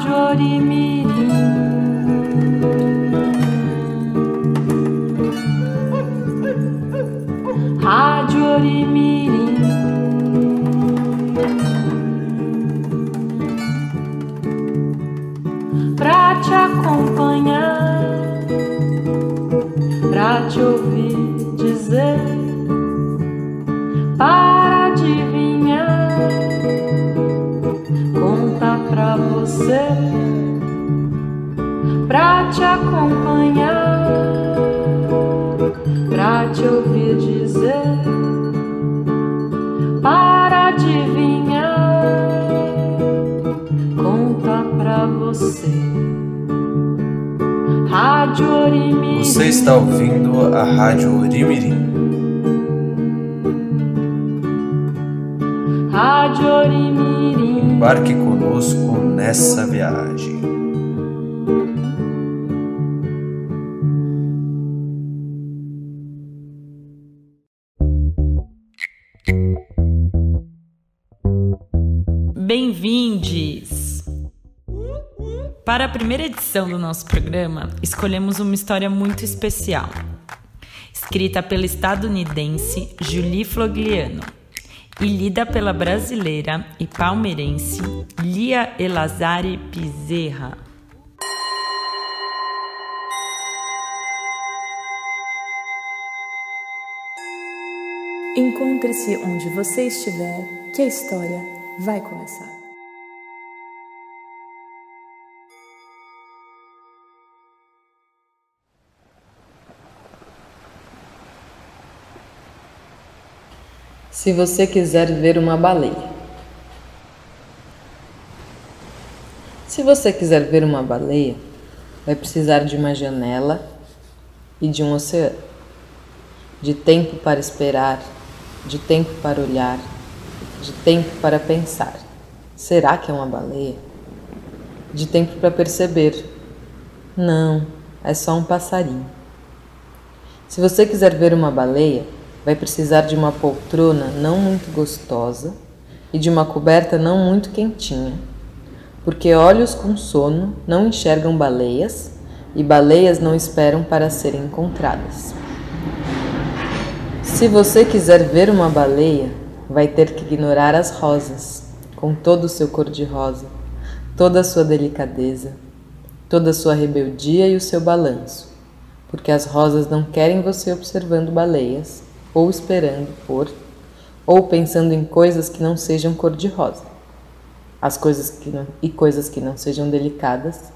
Rádio Orimirim. Pra te acompanhar, pra te ouvir dizer, para adivinhar, conta pra você. Rádio Orimirim. Você está ouvindo a Rádio Orimirim. Rádio Orimirim. Embarque conosco nessa viagem. Bem-vindes! Para a primeira edição do nosso programa, escolhemos uma história muito especial. Escrita pela estadunidense Julie Flogliano e lida pela brasileira e palmeirense Lia Elazari Pizerra. Encontre-se onde você estiver, que a história vai começar. Se você quiser ver uma baleia. Se você quiser ver uma baleia, vai precisar de uma janela e de um oceano, de tempo para esperar, de tempo para olhar, de tempo para pensar. Será que é uma baleia? De tempo para perceber. Não, é só um passarinho. Se você quiser ver uma baleia, vai precisar de uma poltrona não muito gostosa e de uma coberta não muito quentinha, porque olhos com sono não enxergam baleias e baleias não esperam para serem encontradas. Se você quiser ver uma baleia, vai ter que ignorar as rosas, com todo o seu cor-de-rosa, toda a sua delicadeza, toda a sua rebeldia e o seu balanço, porque as rosas não querem você observando baleias, ou esperando por, ou pensando em coisas que não sejam cor-de-rosa, as coisas que não, e coisas que não sejam delicadas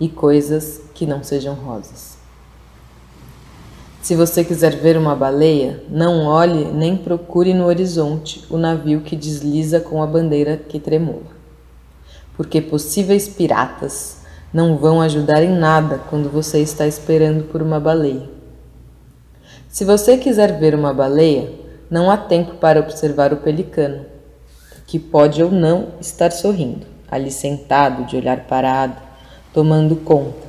e coisas que não sejam rosas. Se você quiser ver uma baleia, não olhe nem procure no horizonte o navio que desliza com a bandeira que tremula. Porque possíveis piratas não vão ajudar em nada quando você está esperando por uma baleia. Se você quiser ver uma baleia, não há tempo para observar o pelicano, que pode ou não estar sorrindo, ali sentado, de olhar parado, tomando conta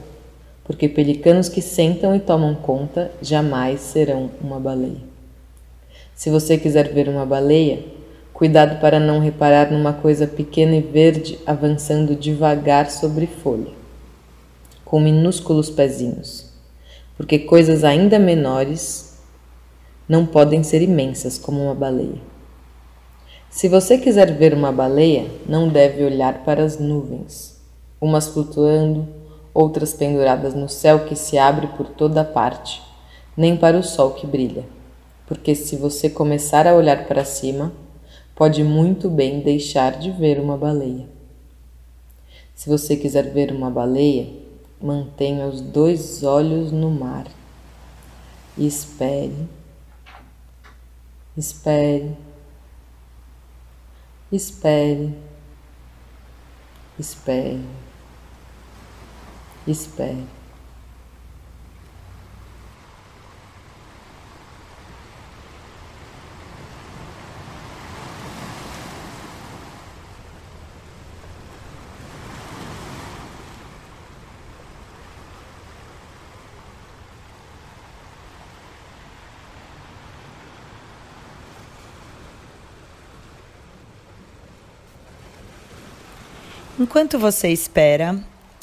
porque pelicanos que sentam e tomam conta jamais serão uma baleia. Se você quiser ver uma baleia, cuidado para não reparar numa coisa pequena e verde avançando devagar sobre folha, com minúsculos pezinhos, porque coisas ainda menores não podem ser imensas como uma baleia. Se você quiser ver uma baleia, não deve olhar para as nuvens, umas flutuando, outras penduradas no céu que se abre por toda parte, nem para o sol que brilha, porque se você começar a olhar para cima, pode muito bem deixar de ver uma baleia. Se você quiser ver uma baleia, mantenha os dois olhos no mar e espere, espere, espere, espere. Espere. Enquanto você espera,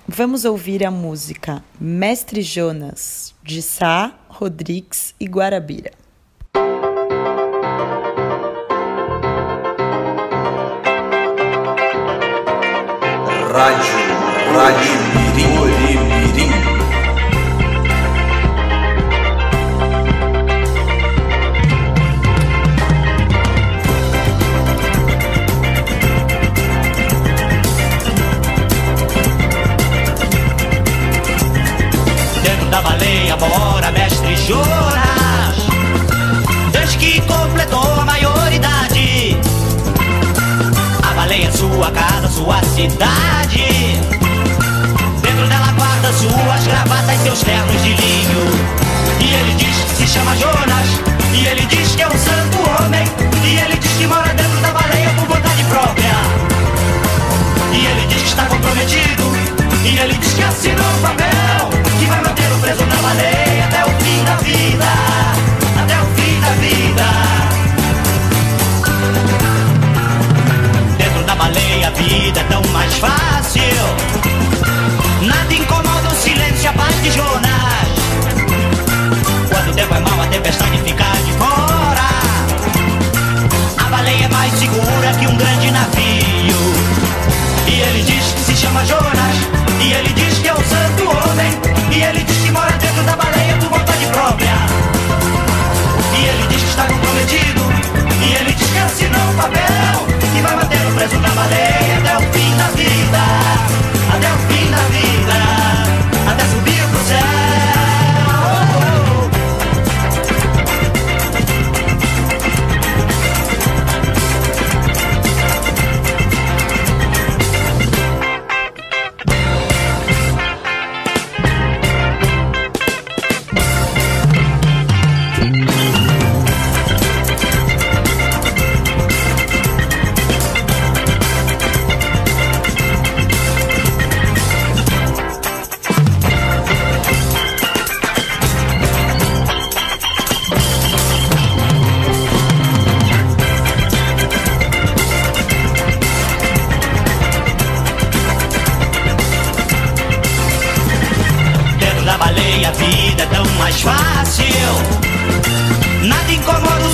vamos ouvir a música Mestre Jonas, de Sá, Rodrigues e Guarabira. Rádio, Rádio mora mestre Jonas Desde que completou a maioridade. A baleia é sua casa, sua cidade. Dentro dela guarda suas gravatas, seus ternos de linho. E ele diz que se chama Jonas. E ele diz que é um santo homem. E ele diz que mora dentro da baleia por vontade própria. E ele diz que está comprometido. E ele diz que assinou um papel preso na baleia Até o fim da vida Até o fim da vida. Dentro da baleia a vida é tão mais fácil. Nada incomoda o silêncio a paz de Jonas. Quando o tempo é mau a tempestade fica de fora. A baleia é mais segura que um grande navio. E ele diz que se chama Jonas E ele diz que é um santo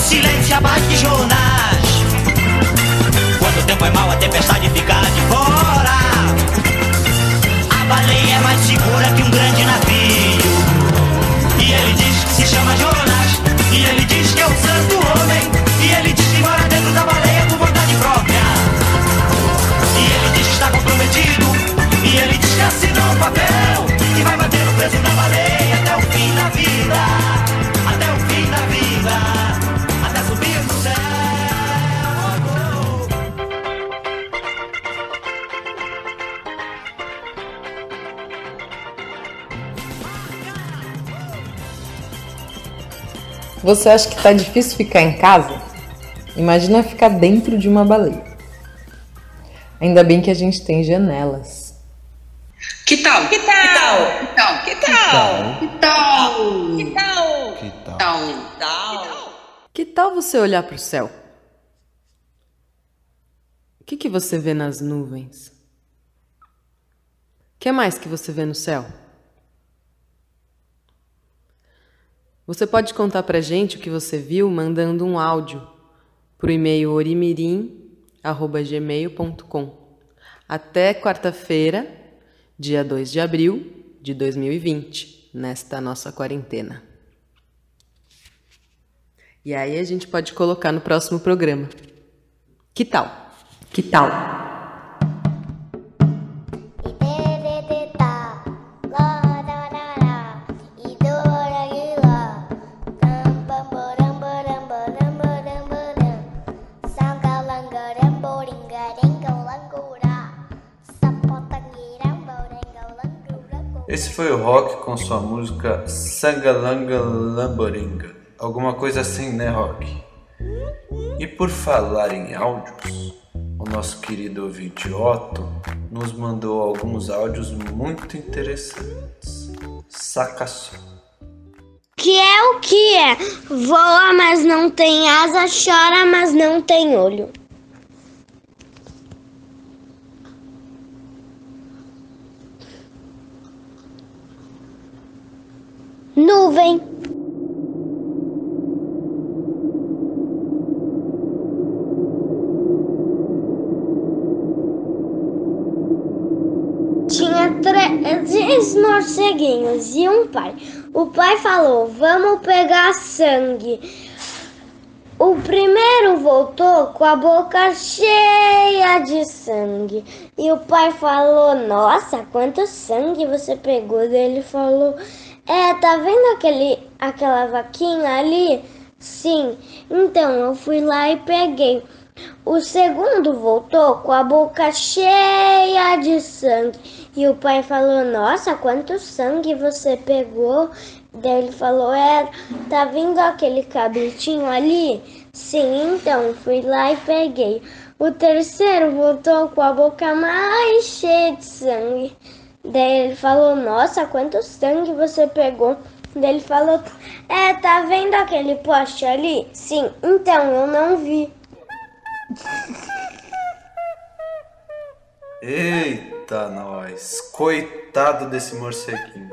silêncio abaixo de Jonas. Quando o tempo é mau a tempestade fica de fora. A baleia é mais segura que um grande navio. E ele diz que se chama Jonas. E ele diz que é um santo homem. E ele diz que mora dentro da baleia por vontade própria. E ele diz que está comprometido. E ele diz que assinou um papel. Que vai manter o preso na baleia Até o fim da vida Você acha que tá difícil ficar em casa? Imagina ficar dentro de uma baleia. Ainda bem que a gente tem janelas. Que tal? Que tal? Que tal? Que tal? Que tal? Que tal? Que tal? tal? Que tal você olhar para o céu? O que, que você vê nas nuvens? O que mais que você vê no céu? Você pode contar pra gente o que você viu mandando um áudio pro e-mail orimirim@gmail.com. Até quarta-feira, dia 2 de abril de 2020, nesta nossa quarentena. E aí a gente pode colocar no próximo programa. Que tal? Que tal? Foi o Rock com sua música Sangalanga Lamboringa. Alguma coisa assim, né, Rock? E por falar em áudios, o nosso querido ouvinte Otto nos mandou alguns áudios muito interessantes. Saca só. Que é o que é? Voa, mas não tem asa, chora, mas não tem olho. nuvem. Tinha três morceguinhos e um pai. O pai falou: Vamos pegar sangue. O primeiro voltou com a boca cheia de sangue. E o pai falou: Nossa, quanto sangue você pegou? Ele falou: é, tá vendo aquele, aquela vaquinha ali? Sim. Então eu fui lá e peguei. O segundo voltou com a boca cheia de sangue. E o pai falou: Nossa, quanto sangue você pegou? Daí ele falou: É, tá vendo aquele cabritinho ali? Sim, então fui lá e peguei. O terceiro voltou com a boca mais cheia de sangue. Daí ele falou: Nossa, quanto sangue você pegou? Daí ele falou: É, tá vendo aquele poste ali? Sim, então eu não vi. Eita, nós! Coitado desse morceguinho.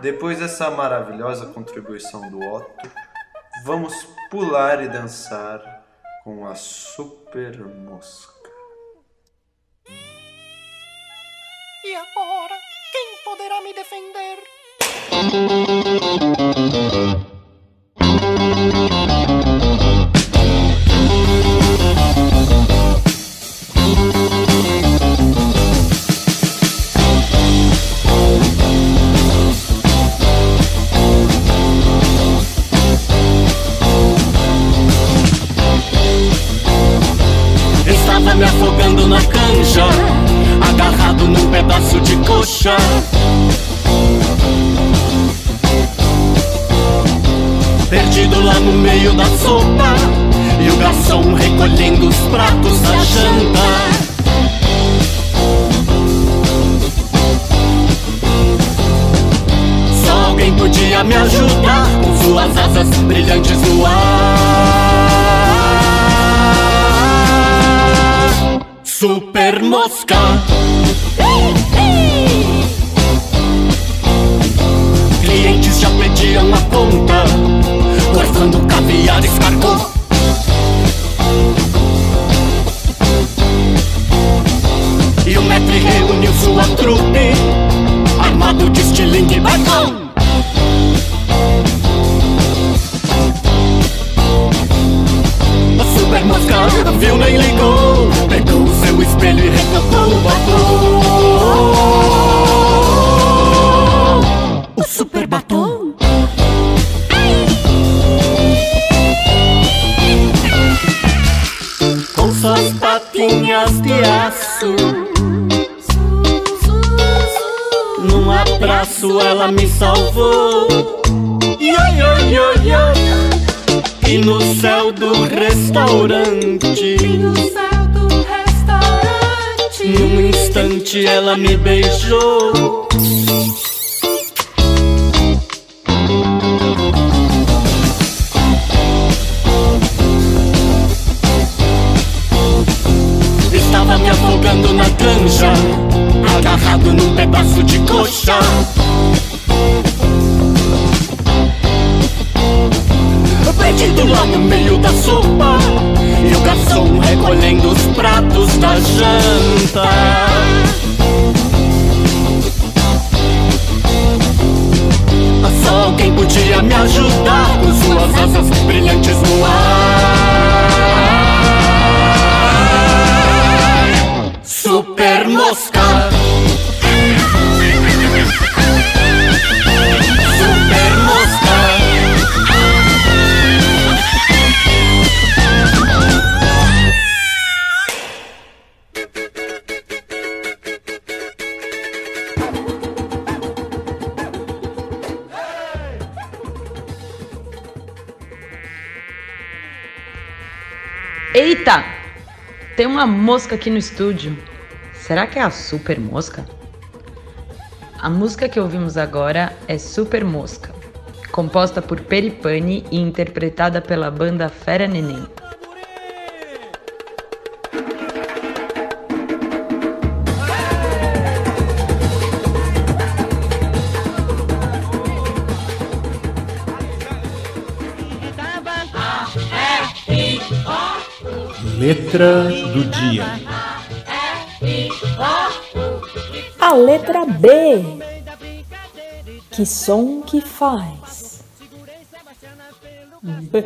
Depois dessa maravilhosa contribuição do Otto, vamos pular e dançar com a super mosca. E agora, quem poderá me defender? Coxa. Perdido lá no meio da sopa, e o garçom recolhendo os pratos da janta. Só alguém podia me ajudar com suas asas brilhantes no ar. Super mosca. Pediam a conta, cortando caviar escargot. Ela me salvou. Yo, yo, yo, yo. E no céu do restaurante. Num instante ela me beijou. Estava me afogando na canja, agarrado num pedaço de coxa. Perdido lá no meio da sopa, e o garçom recolhendo os pratos da janta. Só alguém podia me ajudar com suas asas brilhantes no ar. Super mosca. Tem uma mosca aqui no estúdio. Será que é a Super Mosca? A música que ouvimos agora é Super Mosca, composta por Peripane e interpretada pela banda Fera Neném. Letra do dia. A letra B. Que som que faz? B.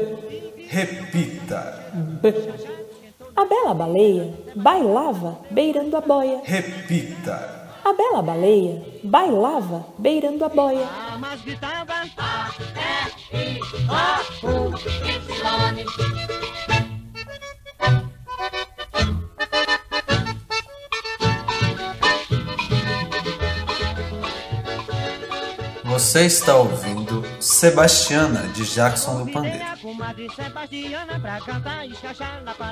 Repita. B. A bela baleia bailava beirando a boia. Repita. A bela baleia bailava beirando a boia. Você está ouvindo Sebastiana de Jackson do Pandeiro.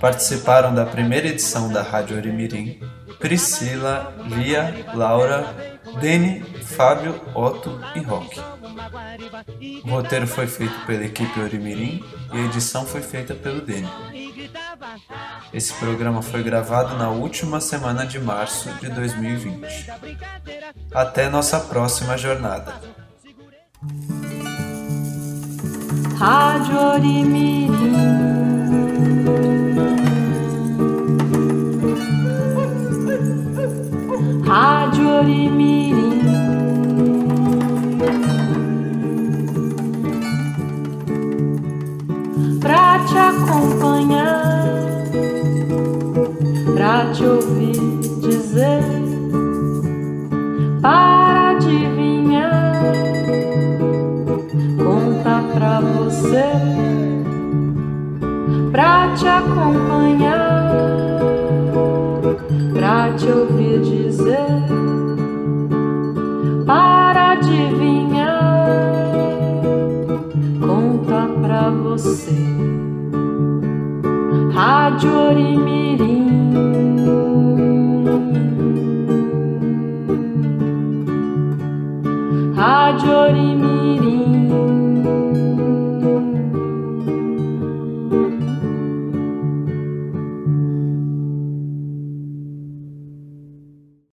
Participaram da primeira edição da Rádio Orimirim Priscila, Lia, Laura, Deni, Fábio, Otto e Roque. O roteiro foi feito pela equipe Orimirim e a edição foi feita pelo Deni. Esse programa foi gravado na última semana de março de 2020. Até nossa próxima jornada. Rádio Orimirim. Pra te ouvir dizer, para adivinhar, conta pra você. Rádio Orimirim.